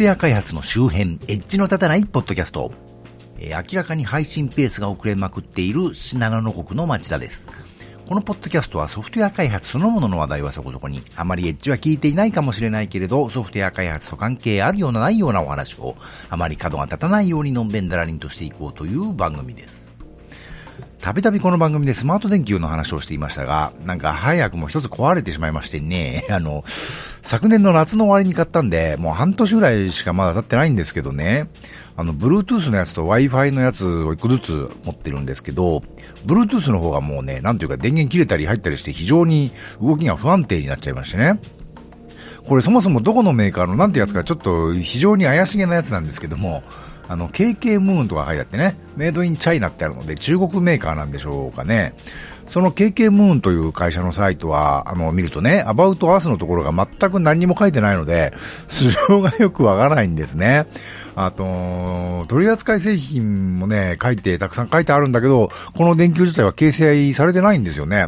トウェア開発の周辺、エッジの立たないポッドキャスト。えー、明らかに配信ペースが遅れまくっている信濃の国の町田です。このポッドキャストはソフトウェア開発そのものの話題はそこそこに、あまりエッジは聞いていないかもしれないけれど、ソフトウェア開発と関係あるようなないようなお話を、あまり角が立たないようにのんべんだらりんとしていこうという番組です。たびたびこの番組でスマート電球の話をしていましたが、なんか早くも一つ壊れてしまいましてね、あの、昨年の夏の終わりに買ったんで、もう半年ぐらいしかまだ経ってないんですけどね、あの、Bluetooth のやつと Wi-Fi のやつを一個ずつ持ってるんですけど、Bluetooth の方がもうね、なんというか電源切れたり入ったりして非常に動きが不安定になっちゃいましてね。これそもそもどこのメーカーのなんてやつかちょっと非常に怪しげなやつなんですけども、あの、KK ムーンとか書いてあってね、メイドインチャイナってあるので中国メーカーなんでしょうかね。その KK ムーンという会社のサイトは、あの、見るとね、アバウトアースのところが全く何も書いてないので、素性がよくわからないんですね。あと、取扱製品もね、書いて、たくさん書いてあるんだけど、この電球自体は掲載されてないんですよね。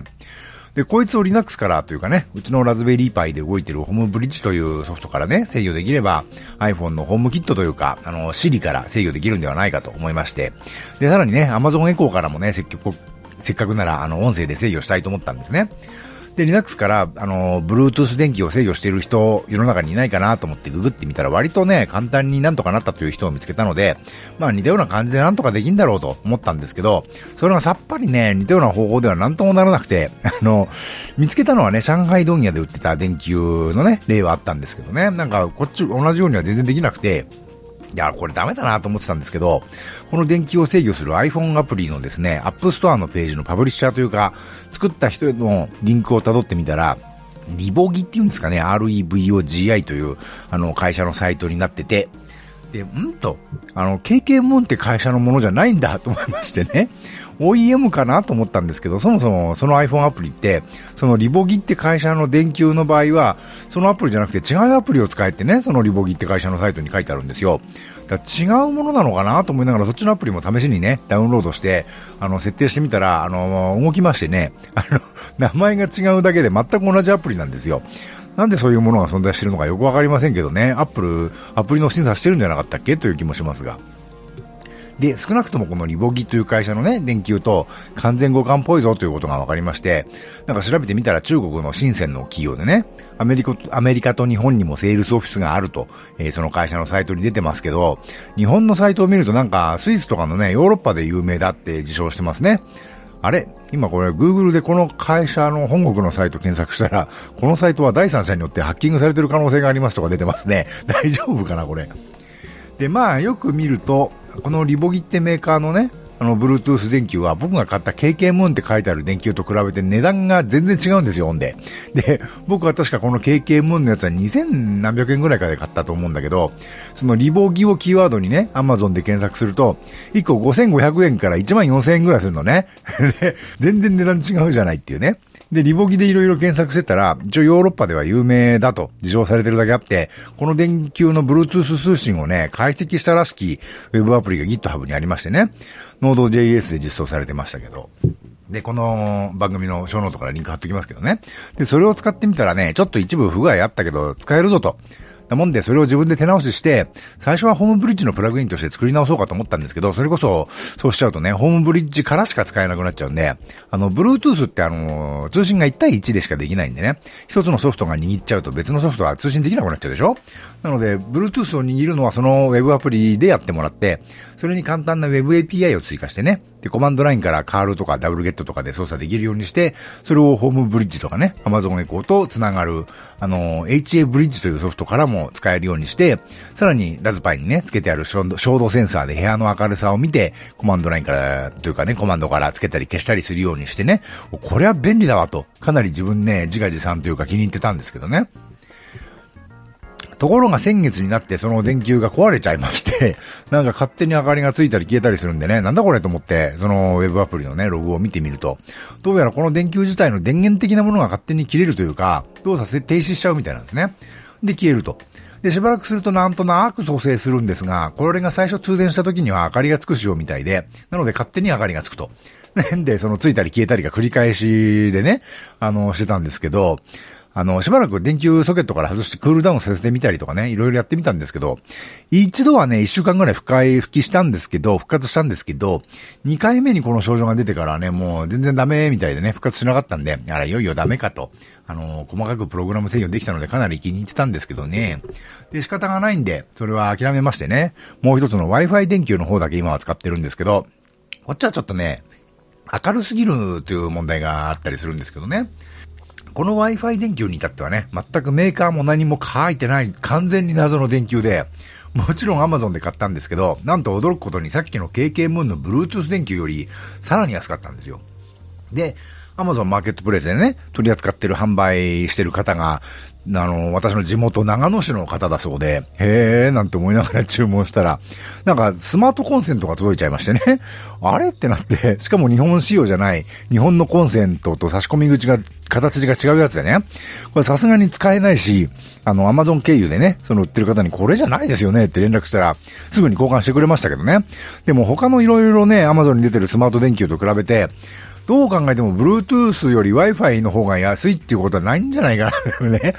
で、こいつを Linux からというかね、うちのラズベリーパイで動いてるホームブリッジというソフトからね、制御できれば iPhone のホームキットというか、あの、Siri から制御できるんではないかと思いまして、で、さらにね、Amazon Echo からもね、積極、せっかくなら、あの、音声で制御したいと思ったんですね。で、Linux から、あの、Bluetooth 電気を制御している人、世の中にいないかなと思ってググってみたら、割とね、簡単になんとかなったという人を見つけたので、まあ似たような感じでなんとかできんだろうと思ったんですけど、それがさっぱりね、似たような方法ではなんともならなくて、あの、見つけたのはね、上海問屋で売ってた電球のね、例はあったんですけどね、なんかこっち同じようには全然できなくて、いや、これダメだなと思ってたんですけど、この電気を制御する iPhone アプリのですね、App Store のページのパブリッシャーというか、作った人のリンクを辿ってみたら、リボギっていうんですかね、REVOGI という、あの、会社のサイトになってて、で、んと、あの、KK ムーンって会社のものじゃないんだ と思いましてね。OEM かなと思ったんですけど、そもそもその iPhone アプリって、そのリボギって会社の電球の場合は、そのアプリじゃなくて違うアプリを使えてね、そのリボギって会社のサイトに書いてあるんですよ。だ違うものなのかなと思いながら、そっちのアプリも試しにね、ダウンロードして、あの、設定してみたら、あの、動きましてね、あの、名前が違うだけで全く同じアプリなんですよ。なんでそういうものが存在しているのかよくわかりませんけどね、アップル、アプリの審査してるんじゃなかったっけ？という気もしますが。で、少なくともこのリボギという会社のね、電球と完全互換っぽいぞということが分かりまして、なんか調べてみたら中国の深センの企業でね、アメリカ、アメリカと日本にもセールスオフィスがあると、えー、その会社のサイトに出てますけど、日本のサイトを見るとなんかスイスとかのね、ヨーロッパで有名だって自称してますね。あれ？今これ Google でこの会社の本国のサイト検索したら、このサイトは第三者によってハッキングされてる可能性がありますとか出てますね。大丈夫かなこれ。で、まあよく見ると、このリボギってメーカーのね、あの、Bluetooth 電球は僕が買った KK ムーンって書いてある電球と比べて値段が全然違うんですよ、ほんで。で、僕は確かこの KK ムーンのやつは2000何百円ぐらいかで買ったと思うんだけど、そのリボギをキーワードにね、Amazon で検索すると、1個5500円から1万4000円ぐらいするのね。で、全然値段違うじゃないっていうね。で、リボギでいろいろ検索してたら、一応ヨーロッパでは有名だと自称されてるだけあって、この電球の Bluetooth 通信をね、解析したらしき Web アプリが GitHub にありましてね、Node.js で実装されてましたけど、で、この番組のショーノートからリンク貼っときますけどね。で、それを使ってみたらね、ちょっと一部不具合あったけど、使えるぞと。なもんで、それを自分で手直しして、最初はホームブリッジのプラグインとして作り直そうかと思ったんですけど、それこそ、そうしちゃうとね、ホームブリッジからしか使えなくなっちゃうんで、あの、Bluetooth ってあの、通信が1対1でしかできないんでね、一つのソフトが握っちゃうと別のソフトは通信できなくなっちゃうでしょ？なので、Bluetooth を握るのはその Web アプリでやってもらって、それに簡単な Web API を追加してね、で、コマンドラインからカールとかダブルゲットとかで操作できるようにして、それをホームブリッジとかね、Amazon エコーと繋がる、あの、HA ブリッジというソフトからも使えるようにして、さらにラズパイにね、付けてある照度センサーで部屋の明るさを見て、コマンドラインから、というかね、コマンドから付けたり消したりするようにしてね、これは便利だわと、かなり自分ね、自画自賛というか気に入ってたんですけどね。ところが先月になってその電球が壊れちゃいまして なんか勝手に明かりがついたり消えたりするんでね、なんだこれと思って、そのウェブアプリのね、ログを見てみると、どうやらこの電球自体の電源的なものが勝手に切れるというか、動作停止しちゃうみたいなんですね。で、消えると。で、しばらくするとなんとなく蘇生するんですが、これが最初通電した時には明かりがつく仕様みたいで、なので勝手に明かりがつくと。で、そのついたり消えたりが繰り返しでね、あの、してたんですけど、あの、しばらく電球ソケットから外してクールダウンさせてみたりとかね、いろいろやってみたんですけど、一度はね、一週間ぐらい深い復帰したんですけど、復活したんですけど、二回目にこの症状が出てからね、もう全然ダメみたいでね、復活しなかったんで、あら、いよいよダメかと。あの、細かくプログラム制御できたのでかなり気に入ってたんですけどね。で、仕方がないんで、それは諦めましてね、もう一つの Wi-Fi 電球の方だけ今は使ってるんですけど、こっちはちょっとね、明るすぎるという問題があったりするんですけどね。この Wi-Fi 電球に至ってはね、全くメーカーも何も書いてない完全に謎の電球で、もちろん Amazon で買ったんですけど、なんと驚くことにさっきの KK ムーンの Bluetooth 電球よりさらに安かったんですよ。で、アマゾンマーケットプレイスでね、取り扱ってる販売してる方が、あの、私の地元長野市の方だそうで、へえーなんて思いながら注文したら、なんかスマートコンセントが届いちゃいましてね。あれってなって、しかも日本仕様じゃない、日本のコンセントと差し込み口が、形が違うやつでね。これさすがに使えないし、あの、アマゾン経由でね、その売ってる方にこれじゃないですよねって連絡したら、すぐに交換してくれましたけどね。でも他のいろいろね、アマゾンに出てるスマート電球と比べて、どう考えても Bluetooth より Wi-Fi の方が安いっていうことはないんじゃないかなね。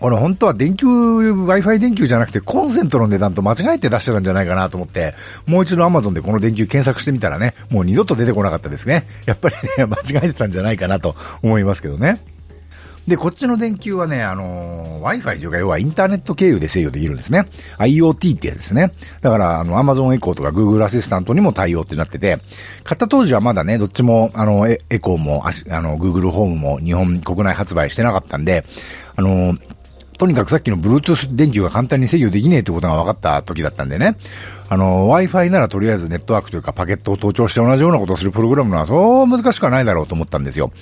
俺本当は電球、Wi-Fi 電球じゃなくてコンセントの値段と間違えて出してたんじゃないかなと思って、もう一度 Amazon でこの電球検索してみたらね、もう二度と出てこなかったですね。やっぱりね、間違えてたんじゃないかなと思いますけどね。で、こっちの電球はね、あのー、Wi-Fi というか、要はインターネット経由で制御できるんですね。IoT ってやつですね。だから、あの、Amazon Echo とか Google アシスタントにも対応ってなってて、買った当時はまだね、どっちも、あの、エコーも、あの、Google ホームも日本国内発売してなかったんで、あのーとにかくさっきの Bluetooth 電球が簡単に制御できねえってことが分かった時だったんでね。あの、Wi-Fi ならとりあえずネットワークというかパケットを盗聴して同じようなことをするプログラムのはそう難しくはないだろうと思ったんですよ。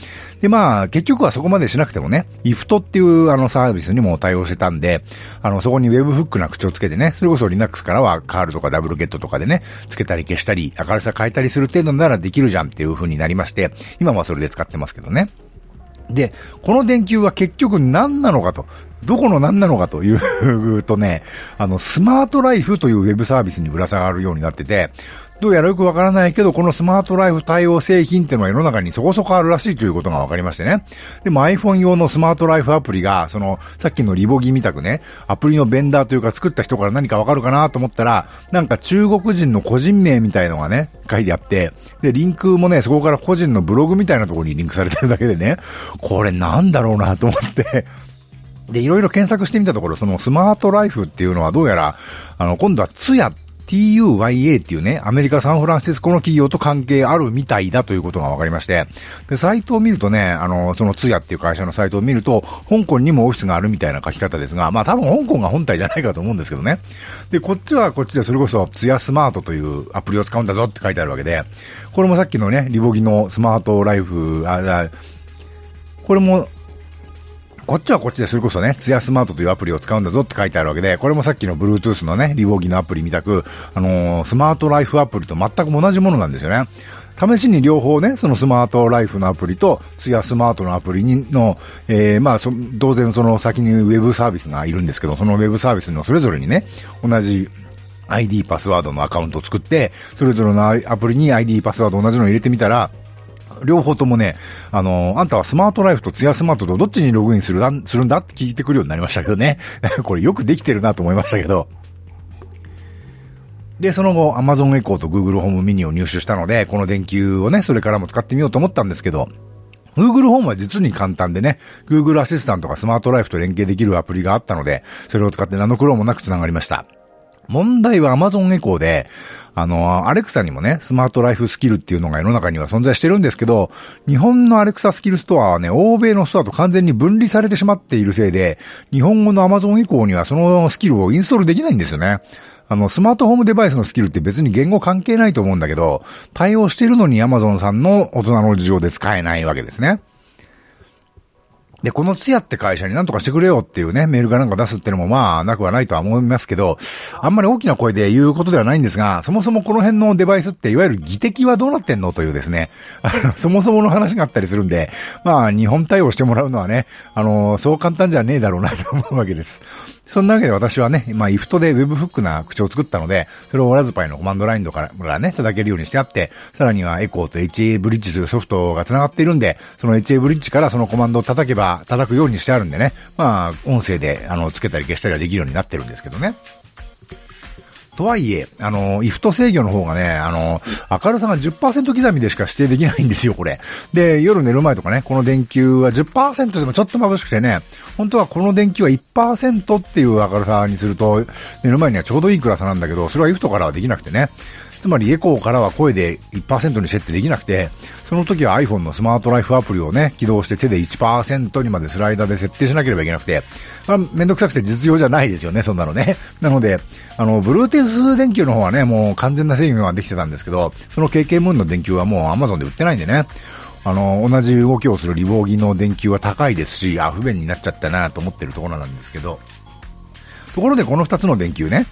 で、まあ、結局はそこまでしなくてもね、IFT っていうあのサービスにも対応してたんで、あの、そこに Web フックな口をつけてね、それこそ Linux からはカールとかダブルゲットとかでね、つけたり消したり、明るさ変えたりする程度ならできるじゃんっていう風になりまして、今はそれで使ってますけどね。で、この電球は結局何なのかと。どこの何なのかというとね、あの、スマートライフというウェブサービスにぶら下がるようになってて、どうやらよくわからないけど、このスマートライフ対応製品っていうのは世の中にそこそこあるらしいということが分かりましてね。でも iPhone 用のスマートライフアプリが、その、さっきのリボギみたくね、アプリのベンダーというか作った人から何かわかるかなと思ったら、なんか中国人の個人名みたいのがね、書いてあって、で、リンクもね、そこから個人のブログみたいなところにリンクされてるだけでね、これなんだろうなと思ってで、いろいろ検索してみたところ、そのスマートライフっていうのはどうやら、あの、今度はツヤ TUYA っていうね、アメリカ・サンフランシスコの企業と関係あるみたいだということが分かりまして、で、サイトを見るとね、あの、そのツヤっていう会社のサイトを見ると、香港にもオフィスがあるみたいな書き方ですが、まあ多分香港が本体じゃないかと思うんですけどね。で、こっちはこっちでそれこそツヤスマートというアプリを使うんだぞって書いてあるわけで、これもさっきのね、リボギのスマートライフ、あ、これもこっちはこっちでそれこそね、ツヤスマートというアプリを使うんだぞって書いてあるわけで、これもさっきの Bluetooth のね、リボギのアプリみたく、あのー、スマートライフアプリと全く同じものなんですよね。試しに両方ね、そのスマートライフのアプリと、ツヤスマートのアプリにの、えー、まあ当然その先にウェブサービスがいるんですけど、そのウェブサービスのそれぞれにね、同じ ID パスワードのアカウントを作って、それぞれのアプリに ID パスワード同じのを入れてみたら、両方ともね、あのー、あんたはスマートライフとツヤスマートとどっちにログインするんするんだって聞いてくるようになりましたけどね。これよくできてるなと思いましたけど。で、その後、Amazon Echo と Google Home Mini を入手したので、この電球をね、それからも使ってみようと思ったんですけど、Google Home は実に簡単でね、Google アシスタントがスマートライフと連携できるアプリがあったので、それを使って何の苦労もなく繋がりました。問題は Amazon Echo で、あの、アレクサにもね、スマートライフスキルっていうのが世の中には存在してるんですけど、日本のアレクサスキルストアはね、欧米のストアと完全に分離されてしまっているせいで、日本語の Amazon Echo にはそのスキルをインストールできないんですよね。あの、スマートホームデバイスのスキルって別に言語関係ないと思うんだけど、対応してるのに Amazon さんの大人の事情で使えないわけですね。で、このツヤって会社に何とかしてくれよっていうね、メールがなんか出すってのもまあ、なくはないとは思いますけど、あんまり大きな声で言うことではないんですが、そもそもこの辺のデバイスっていわゆる技的はどうなってんのというですね、あの、そもそもの話があったりするんで、まあ、日本対応してもらうのはね、あの、そう簡単じゃねえだろうなと思うわけです。そんなわけで私はね、まあ、イフトで Web フックな口を作ったので、それをラズパイのコマンドラインとからね、叩けるようにしてあって、さらにはエコーと HA ブリッジというソフトが繋がっているんで、その HA ブリッジからそのコマンドを叩けば、は叩くようにしてあるんでね、まあ、音声で、あの、つけたり消したりはできるようになってるんですけどね。とはいえ、あの、イフト制御の方がね、あの、明るさが10%刻みでしか指定できないんですよ、これ。で、夜寝る前とかね、この電球は10%でもちょっと眩しくてね、本当はこの電球は1%っていう明るさにすると、寝る前にはちょうどいい暗さなんだけど、それはイフトからはできなくてね。つまりエコーからは声で1%に設定できなくて、その時は iPhone のスマートライフアプリをね、起動して手で1%にまでスライダーで設定しなければいけなくて、まあ、めんどくさくて実用じゃないですよね、そんなのね。なので、あの、Bluetooth 電球の方はね、もう完全な制御ができてたんですけど、その KK ムーンの電球はもう Amazon で売ってないんでね。あの、同じ動きをするリボーギの電球は高いですし、あ、不便になっちゃったなと思ってるところなんですけど、ところでこの二つの電球ね、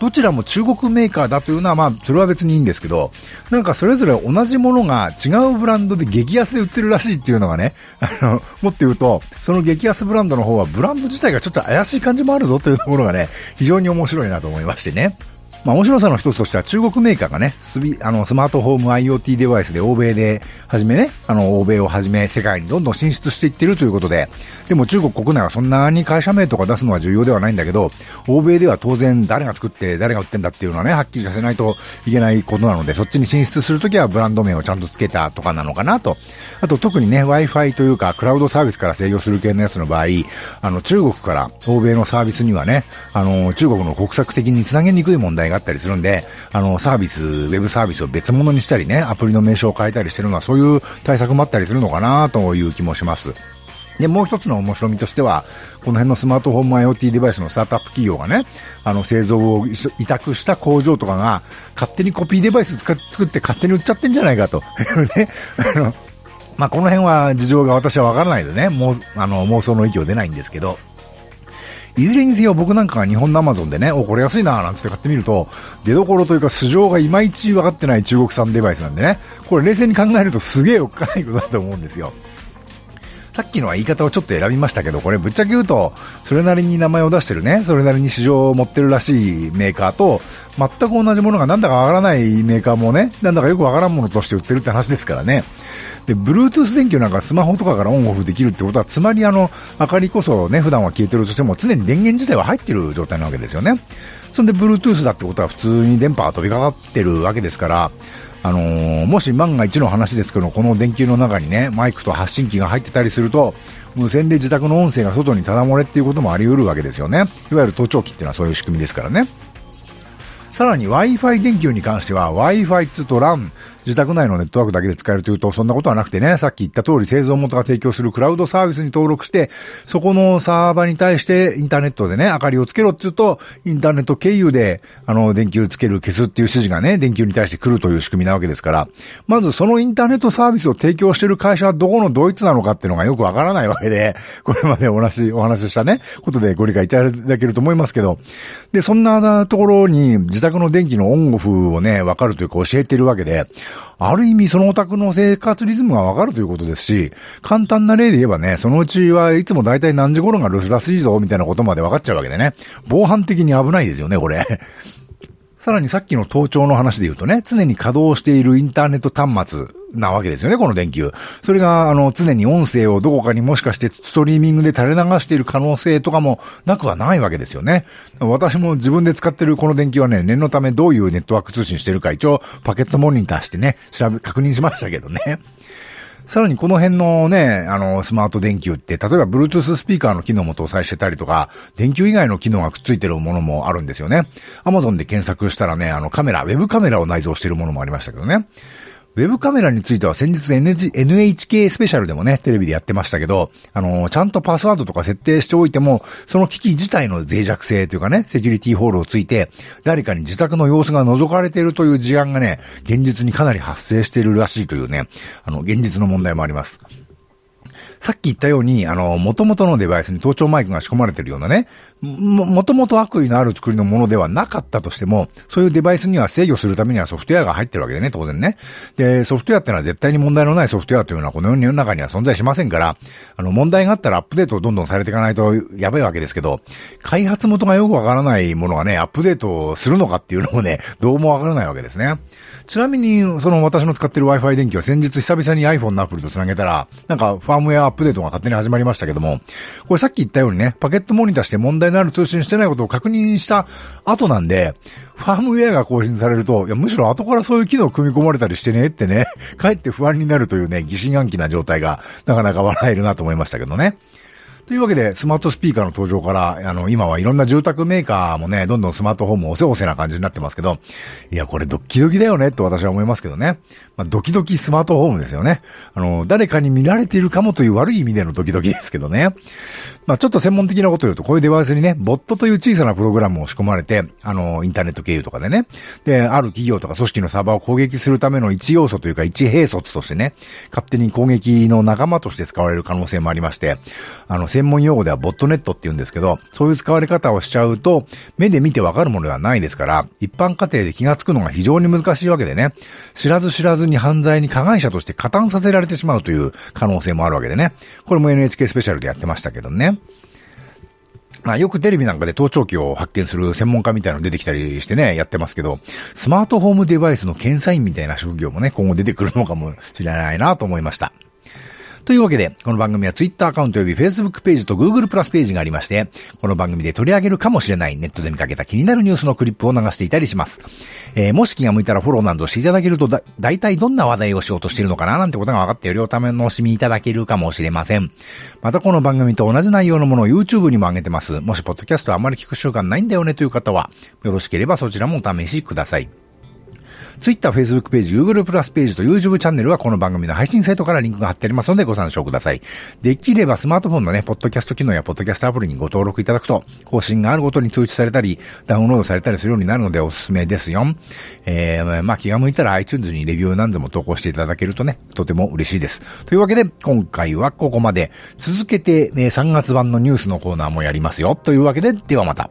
どちらも中国メーカーだというのは、まあ、それは別にいいんですけど、なんかそれぞれ同じものが違うブランドで激安で売ってるらしいっていうのがね、あの、もっと言うと、その激安ブランドの方はブランド自体がちょっと怪しい感じもあるぞというところがね、非常に面白いなと思いましてね。まあ面白さの一つとしては中国メーカーがね、スビあのスマートフォーム IoT デバイスで欧米ではじめね、あの欧米をはじめ世界にどんどん進出していってるということで、でも中国国内はそんなに会社名とか出すのは重要ではないんだけど、欧米では当然誰が作って誰が売ってんだっていうのはね、はっきりさせないといけないことなので、そっちに進出するときはブランド名をちゃんと付けたとかなのかなと。あと特にね、Wi-Fi というかクラウドサービスから制御する系のやつの場合、あの中国から欧米のサービスにはね、あの中国の国策的につなげにくい問題があったりするんで、あの、サービス、ウェブサービスを別物にしたりね、アプリの名称を変えたりしてるのは、そういう対策もあったりするのかなという気もします。で、もう一つの面白みとしては、この辺のスマートフォン IoT デバイスのスタートアップ企業がね、あの、製造を委託した工場とかが、勝手にコピーデバイス作って勝手に売っちゃってんじゃないかと。ね、あの、まあ、この辺は事情が私はわからないでね、もう、あの、妄想の域を出ないんですけど、いずれにせよ僕なんかが日本のアマゾンでね、お、これ安いなーなんつって買ってみると、出所というか素性がいまいち分かってない中国産デバイスなんでね、これ冷静に考えるとすげえおっかないことだと思うんですよ。さっきのは言い方をちょっと選びましたけど、これぶっちゃけ言うと、それなりに名前を出してるね、それなりに市場を持ってるらしいメーカーと、全く同じものがなんだかわからないメーカーもね、なんだかよくわからんものとして売ってるって話ですからね。で、Bluetooth 電球なんかスマホとかからオンオフできるってことは、つまりあの、明かりこそね、普段は消えてるとしても、常に電源自体は入ってる状態なわけですよね。そんで、Bluetooth だってことは普通に電波が飛びかかってるわけですから、あのー、もし万が一の話ですけど、この電球の中にね、マイクと発信機が入ってたりすると、無線で自宅の音声が外にただ漏れっていうこともあり得るわけですよね。いわゆる盗聴器っていうのはそういう仕組みですからね。さらに Wi-Fi 電球に関しては Wi-Fi 2と LAN、自宅内のネットワークだけで使えるというと、そんなことはなくてね、さっき言った通り製造元が提供するクラウドサービスに登録して、そこのサーバーに対してインターネットでね、明かりをつけろって言うと、インターネット経由で、あの、電球つける、消すっていう指示がね、電球に対して来るという仕組みなわけですから、まずそのインターネットサービスを提供している会社はどこのドイツなのかっていうのがよくわからないわけで、これまでお話、お話ししたね、ことでご理解いただけると思いますけど、で、そんなところに自宅の電気のオンオフをね、わかるというか教えてるわけで、ある意味そのお宅の生活リズムがわかるということですし、簡単な例で言えばね、そのうちはいつもだいたい何時頃が留守らしいぞ、みたいなことまで分かっちゃうわけでね。防犯的に危ないですよね、これ。さらにさっきの盗聴の話で言うとね、常に稼働しているインターネット端末なわけですよね、この電球。それが、あの、常に音声をどこかにもしかしてストリーミングで垂れ流している可能性とかもなくはないわけですよね。私も自分で使ってるこの電球はね、念のためどういうネットワーク通信してるか一応パケットモニターしてね、調べ、確認しましたけどね。さらにこの辺のね、あの、スマート電球って、例えば Bluetooth スピーカーの機能も搭載してたりとか、電球以外の機能がくっついてるものもあるんですよね。Amazon で検索したらね、あのカメラ、ウェブカメラを内蔵してるものもありましたけどね。ウェブカメラについては先日 NHK スペシャルでもね、テレビでやってましたけど、あの、ちゃんとパスワードとか設定しておいても、その機器自体の脆弱性というかね、セキュリティホールをついて、誰かに自宅の様子が覗かれているという事案がね、現実にかなり発生しているらしいというね、あの、現実の問題もあります。さっき言ったように、あの、元々のデバイスに盗聴マイクが仕込まれてるようなね、も、もともと悪意のある作りのものではなかったとしても、そういうデバイスには制御するためにはソフトウェアが入ってるわけでね、当然ね。で、ソフトウェアってのは絶対に問題のないソフトウェアというのはこの世の中には存在しませんから、あの、問題があったらアップデートをどんどんされていかないとやばいわけですけど、開発元がよくわからないものがね、アップデートをするのかっていうのもね、どうもわからないわけですね。ちなみに、その私の使ってる Wi-Fi 電気は先日久々に iPhone のアプリと繋げたら、なんかファームムウェアアップデートが勝手に始まりましたけども、これさっき言ったようにね、パケットモニターして問題のある通信してないことを確認した後なんで、ファームウェアが更新されると、いや、むしろ後からそういう機能組み込まれたりしてねってね、かえって不安になるというね、疑心暗鬼な状態がなかなか笑えるなと思いましたけどね。というわけで、スマートスピーカーの登場から、あの、今はいろんな住宅メーカーもね、どんどんスマートフォンもおせおせな感じになってますけど、いや、これドッキドキだよね、と私は思いますけどね。まあ、ドキドキスマートフォームですよね。あの、誰かに見られているかもという悪い意味でのドキドキですけどね。まあ、ちょっと専門的なことを言うと、こういうデバイスにね、ボットという小さなプログラムを仕込まれて、あの、インターネット経由とかでね、で、ある企業とか組織のサーバーを攻撃するための一要素というか一兵卒としてね、勝手に攻撃の仲間として使われる可能性もありまして、あの、専門用語ではボットネットって言うんですけど、そういう使われ方をしちゃうと、目で見てわかるものではないですから、一般家庭で気がつくのが非常に難しいわけでね、知らず知らずに犯罪に加害者として加担させられてしまうという可能性もあるわけでね、これも NHK スペシャルでやってましたけどね。まあよくテレビなんかで盗聴器を発見する専門家みたいなの出てきたりしてね、やってますけど、スマートホームデバイスの検査員みたいな職業もね、今後出てくるのかもしれないなと思いました。というわけで、この番組は Twitter アカウント及び Facebook ページと Google プラスページがありまして、この番組で取り上げるかもしれないネットで見かけた気になるニュースのクリップを流していたりします。えー、もし気が向いたらフォローなどしていただけるとだ、大体どんな話題をしようとしているのかななんてことが分かってよりお楽しみいただけるかもしれません。またこの番組と同じ内容のものを YouTube にも上げてます。もしポッドキャストあまり聞く習慣ないんだよねという方は、よろしければそちらもお試しください。Twitter、Facebook ページ、Google プラスページと YouTube チャンネルはこの番組の配信サイトからリンクが貼ってありますのでご参照ください。できればスマートフォンのね、ポッドキャスト機能やポッドキャストアプリにご登録いただくと、更新があるごとに通知されたり、ダウンロードされたりするようになるのでおすすめですよ。えー、まあ気が向いたら iTunes にレビュー何でも投稿していただけるとね、とても嬉しいです。というわけで、今回はここまで。続けて、ね、3月版のニュースのコーナーもやりますよ。というわけで、ではまた。